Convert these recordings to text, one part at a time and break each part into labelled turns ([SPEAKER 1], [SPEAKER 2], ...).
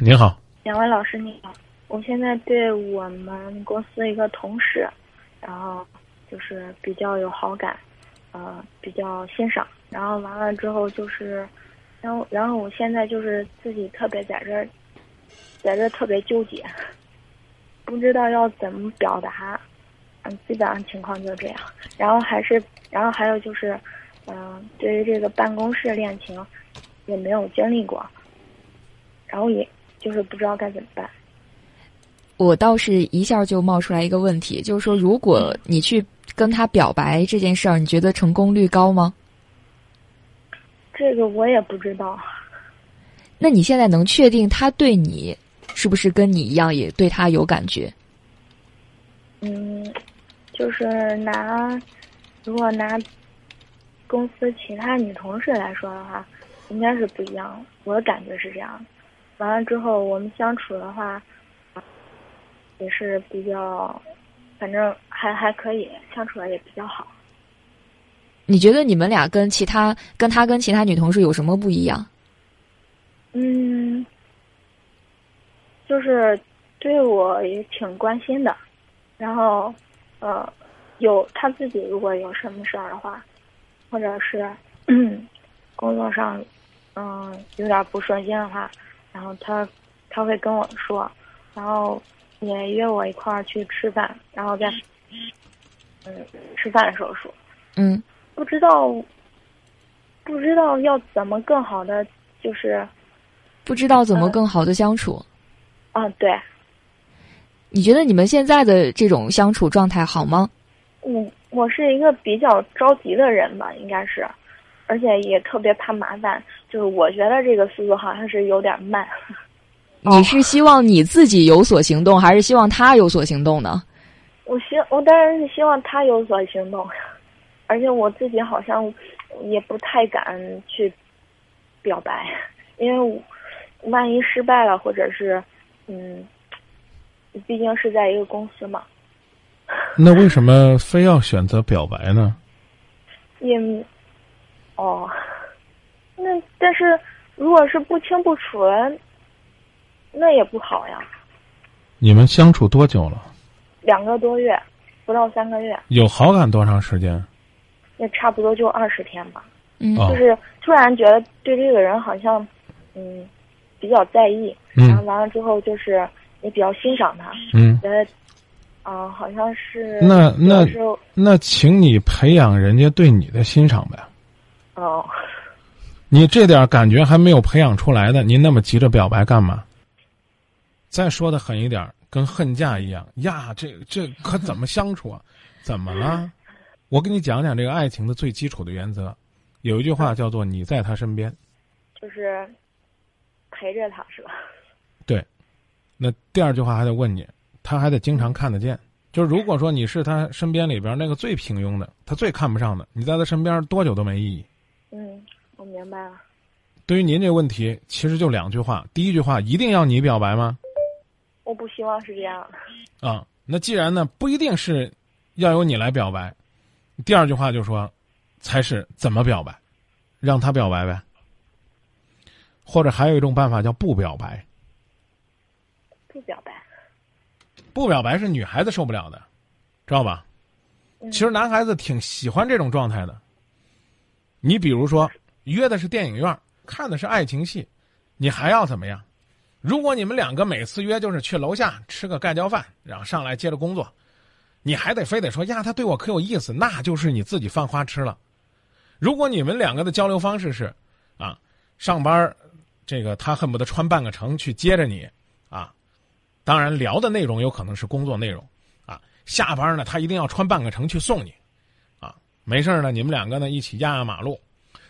[SPEAKER 1] 您好，
[SPEAKER 2] 两位老师你好，我现在对我们公司一个同事，然后就是比较有好感，呃，比较欣赏，然后完了之后就是，然后然后我现在就是自己特别在这儿，在这儿特别纠结，不知道要怎么表达，嗯，基本上情况就这样。然后还是，然后还有就是，嗯、对于这个办公室恋情，也没有经历过，然后也就是不知道该怎么办。
[SPEAKER 3] 我倒是一下就冒出来一个问题，就是说，如果你去跟他表白这件事儿，你觉得成功率高吗？
[SPEAKER 2] 这个我也不知道。
[SPEAKER 3] 那你现在能确定他对你是不是跟你一样也对他有感觉？
[SPEAKER 2] 嗯，就是拿如果拿公司其他女同事来说的话，应该是不一样。我的感觉是这样。完了之后，我们相处的话，也是比较，反正还还可以，相处的也比较好。
[SPEAKER 3] 你觉得你们俩跟其他跟他跟其他女同事有什么不一样？
[SPEAKER 2] 嗯，就是对我也挺关心的，然后呃，有他自己如果有什么事儿的话，或者是嗯 工作上嗯有点不顺心的话，然后他他会跟我说，然后也约我一块儿去吃饭，然后在嗯吃饭的时候说，
[SPEAKER 3] 嗯，
[SPEAKER 2] 不知道不知道要怎么更好的就是
[SPEAKER 3] 不知道怎么更好的相处。
[SPEAKER 2] 啊对。
[SPEAKER 3] 你觉得你们现在的这种相处状态好吗？
[SPEAKER 2] 我我是一个比较着急的人吧，应该是，而且也特别怕麻烦。就是我觉得这个速度好像是有点慢。
[SPEAKER 3] 你是希望你自己有所行动，还是希望他有所行动呢？
[SPEAKER 2] 我希我当然是希望他有所行动，而且我自己好像也不太敢去表白，因为万一失败了，或者是嗯，毕竟是在一个公司嘛，
[SPEAKER 1] 那为什么非要选择表白呢？
[SPEAKER 2] 也哦，那但是如果是不清不楚的，那也不好呀。
[SPEAKER 1] 你们相处多久了？
[SPEAKER 2] 两个多月，不到三个月，
[SPEAKER 1] 有好感多长时间？
[SPEAKER 2] 也差不多就二十天吧。
[SPEAKER 3] 嗯
[SPEAKER 1] 哦
[SPEAKER 2] 就是突然觉得对这个人好像，嗯，比较在意，
[SPEAKER 1] 嗯
[SPEAKER 2] 然后完了之后就是也比较欣赏他，
[SPEAKER 1] 嗯，
[SPEAKER 2] 觉得，啊、好像是
[SPEAKER 1] 那那那请你培养人家对你的欣赏呗。
[SPEAKER 2] 哦，
[SPEAKER 1] 你这点感觉还没有培养出来的，您那么急着表白干嘛？再说的狠一点，跟恨嫁一样呀！这这可怎么相处啊？怎么了？我给你讲讲这个爱情的最基础的原则。有一句话叫做“你在他身边
[SPEAKER 2] 就是陪着他是吧？”，对
[SPEAKER 1] 那第二句话还得问你，他还得经常看得见。就是如果说你是他身边里边那个最平庸的，他最看不上的，你在他身边多久都没意义。
[SPEAKER 2] 嗯，我明白了。
[SPEAKER 1] 对于您这个问题，其实就两句话。第一句话，一定要你表白吗？
[SPEAKER 2] 我不希望是这样的。
[SPEAKER 1] 啊，那既然呢不一定是要由你来表白，第二句话就说，才是怎么表白，让他表白呗。或者还有一种办法叫不表白，
[SPEAKER 2] 不表白。
[SPEAKER 1] 不表白是女孩子受不了的，知道吧？
[SPEAKER 2] 嗯
[SPEAKER 1] 其实男孩子挺喜欢这种状态的。你比如说约的是电影院，看的是爱情戏，你还要怎么样？如果你们两个每次约就是去楼下吃个盖浇饭，然后上来接着工作，你还得非得说呀，他对我可有意思，那就是你自己犯花痴了。如果你们两个的交流方式是，啊，上班这个他恨不得穿半个城去接着你，啊，当然聊的内容有可能是工作内容，啊，下班呢他一定要穿半个城去送你，没事儿呢你们两个呢一起压压马路，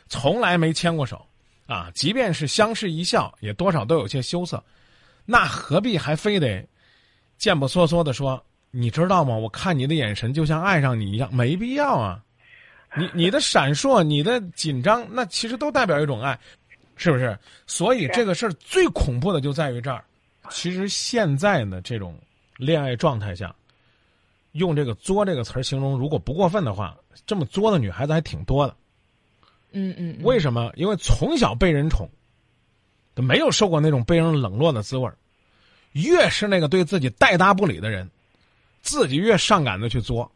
[SPEAKER 1] 从来没牵过手，啊，即便是相视一笑，也多少都有些羞涩，那何必还非得贱不嗦嗦的说，你知道吗？我看你的眼神就像爱上你一样，没必要啊。你你的 闪烁，你的紧张，那其实都代表一种爱，是不是？所以这个事儿最恐怖的就在于这儿。其实现在呢，这种恋爱状态下，用这个“作”这个词儿形容，如果不过分的话，这么作的女孩子还挺多的。
[SPEAKER 3] 嗯嗯，
[SPEAKER 1] 为什么？因为从小被人宠，都没有受过那种被人冷落的滋味儿。越是那个对自己带搭不理的人，自己越上赶着去作。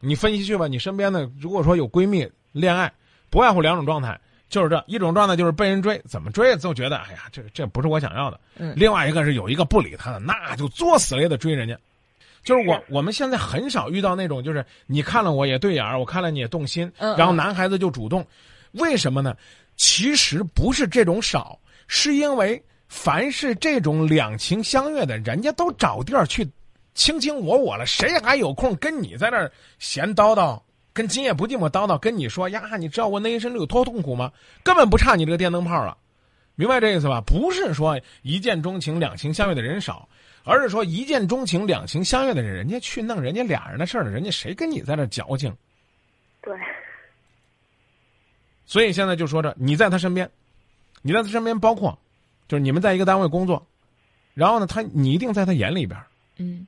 [SPEAKER 1] 你分析去吧，你身边的如果说有闺蜜恋爱，不外乎两种状态，就是这一种状态就是被人追，怎么追都觉得哎呀，这这不是我想要的。
[SPEAKER 3] 嗯
[SPEAKER 1] 另外一个是有一个不理他的，那就作死了也得追人家。就是我我们现在很少遇到那种，就是你看了我也对眼儿，我看了你也动心，
[SPEAKER 3] 嗯
[SPEAKER 1] 然后男孩子就主动，为什么呢？其实不是这种少，是因为凡是这种两情相悦的，人家都找地儿去卿卿我我了，谁还有空跟你在那儿闲叨叨？跟今夜不寂寞叨叨，跟你说呀，你知道我那一身有多痛苦吗？根本不差你这个电灯泡了，明白这意思吧？不是说一见钟情、两情相悦的人少，而是说一见钟情、两情相悦的人，人家去弄人家俩人的事儿了，人家谁跟你在这矫情？
[SPEAKER 2] 对，
[SPEAKER 1] 所以现在就说着，你在他身边，你在他身边，包括就是你们在一个单位工作，然后呢，他你一定在他眼里边儿，
[SPEAKER 3] 嗯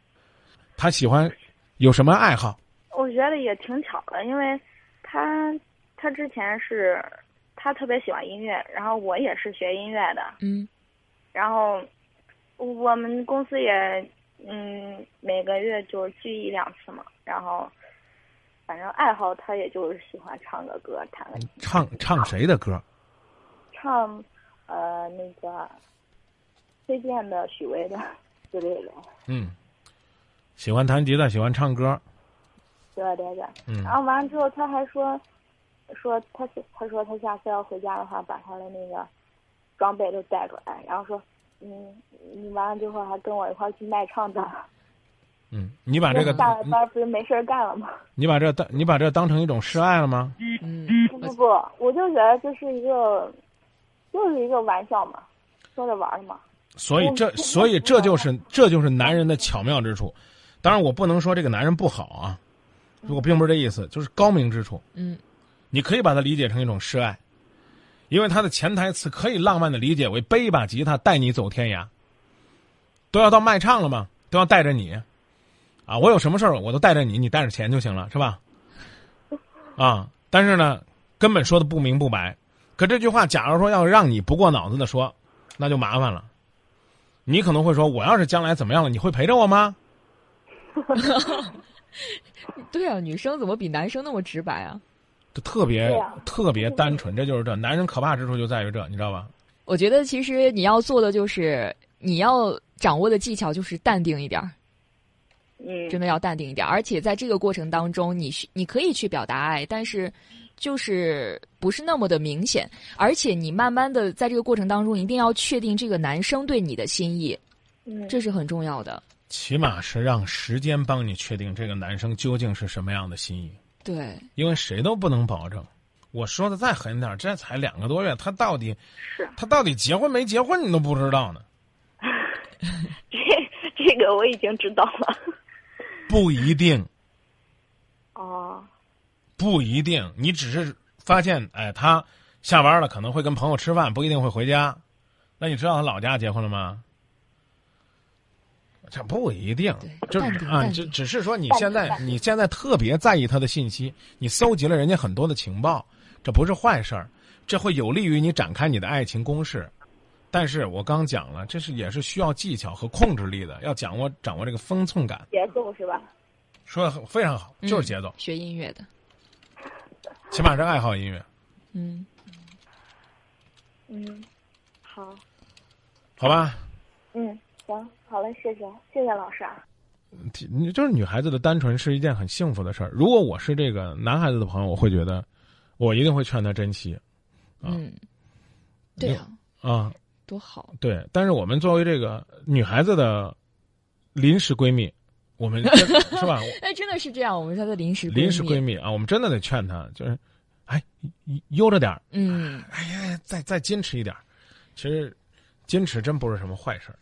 [SPEAKER 1] 他喜欢有什么爱好？
[SPEAKER 2] 我觉得也挺巧的，因为他他之前是他特别喜欢音乐，然后我也是学音乐的，
[SPEAKER 3] 嗯
[SPEAKER 2] 然后我们公司也嗯每个月就聚一两次嘛，然后反正爱好他也就是喜欢唱个歌，弹个
[SPEAKER 1] 唱唱谁的歌？
[SPEAKER 2] 唱呃那个崔健的、许巍的 之类的，
[SPEAKER 1] 嗯，喜欢弹吉他，喜欢唱歌。
[SPEAKER 2] 对对对。
[SPEAKER 1] 嗯
[SPEAKER 2] 然后完了之后，他还说说他他说他下次要回家的话，把他的那个装备都带过来，然后说嗯你完了之后还跟我一块儿去卖唱的。
[SPEAKER 1] 嗯，你把这个
[SPEAKER 2] 下了班不是没事儿干了吗？
[SPEAKER 1] 你把这当你把这当成一种示爱了吗？
[SPEAKER 3] 嗯
[SPEAKER 2] 不不不，我就觉得这是一个，就是一个玩笑嘛，说着玩儿嘛。
[SPEAKER 1] 所以这所以这就是这就是男人的巧妙之处。当然，我不能说这个男人不好啊，我并不是这意思，就是高明之处。
[SPEAKER 3] 嗯
[SPEAKER 1] 你可以把它理解成一种示爱，因为它的潜台词可以浪漫的理解为背一把吉他带你走天涯。都要到卖唱了嘛，都要带着你，啊，我有什么事儿我都带着你，你带着钱就行了，是吧？啊，但是呢，根本说的不明不白。可这句话，假如说要让你不过脑子的说，那就麻烦了。你可能会说，我要是将来怎么样了，你会陪着我吗？
[SPEAKER 3] 对啊，女生怎么比男生那么直白啊？
[SPEAKER 1] 就特别、
[SPEAKER 2] 啊
[SPEAKER 1] 特别单纯，这就是这男人可怕之处就在于这，你知道吧？
[SPEAKER 3] 我觉得其实你要做的就是你要掌握的技巧就是淡定一点儿，
[SPEAKER 2] 嗯，
[SPEAKER 3] 真的要淡定一点儿。而且在这个过程当中，你你可以去表达爱，但是就是不是那么的明显。而且你慢慢的在这个过程当中，一定要确定这个男生对你的心意，
[SPEAKER 2] 嗯，
[SPEAKER 3] 这是很重要的。
[SPEAKER 1] 起码是让时间帮你确定这个男生究竟是什么样的心意，
[SPEAKER 3] 对，
[SPEAKER 1] 因为谁都不能保证。我说的再狠点儿，这才两个多月，他到底
[SPEAKER 2] 是
[SPEAKER 1] 他到底结婚没结婚你都不知道呢？
[SPEAKER 2] 这这个我已经知道了。
[SPEAKER 1] 不一定，
[SPEAKER 2] 哦，
[SPEAKER 1] 不一定，你只是发现，哎，他下班了可能会跟朋友吃饭，不一定会回家。那你知道他老家结婚了吗？这不一定，就
[SPEAKER 3] 是
[SPEAKER 1] 啊，只只是说你现在你现在特别在意他的信息，你搜集了人家很多的情报，这不是坏事儿，这会有利于你展开你的爱情攻势。但是我刚讲了，这是也是需要技巧和控制力的，要掌握掌握这个分寸感。
[SPEAKER 2] 节奏是吧？
[SPEAKER 1] 说的非常好，就是节奏，
[SPEAKER 3] 嗯学音乐的，
[SPEAKER 1] 起码是爱好音乐，
[SPEAKER 3] 嗯，
[SPEAKER 2] 嗯，好，
[SPEAKER 1] 好吧？
[SPEAKER 2] 嗯，行，好嘞，谢谢，谢谢老师啊。
[SPEAKER 1] 你就是女孩子的单纯是一件很幸福的事儿。如果我是这个男孩子的朋友，我会觉得，我一定会劝他珍惜。啊
[SPEAKER 3] 嗯，对啊，
[SPEAKER 1] 啊，
[SPEAKER 3] 多好，
[SPEAKER 1] 对。但是我们作为这个女孩子的临时闺蜜，我们 是吧？
[SPEAKER 3] 哎，真的是这样，我们是她的临时
[SPEAKER 1] 临时闺
[SPEAKER 3] 蜜，
[SPEAKER 1] 蜜啊，我们真的得劝她，就是，哎，悠着点儿，
[SPEAKER 3] 嗯，
[SPEAKER 1] 哎呀，再再矜持一点儿。其实，矜持真不是什么坏事儿。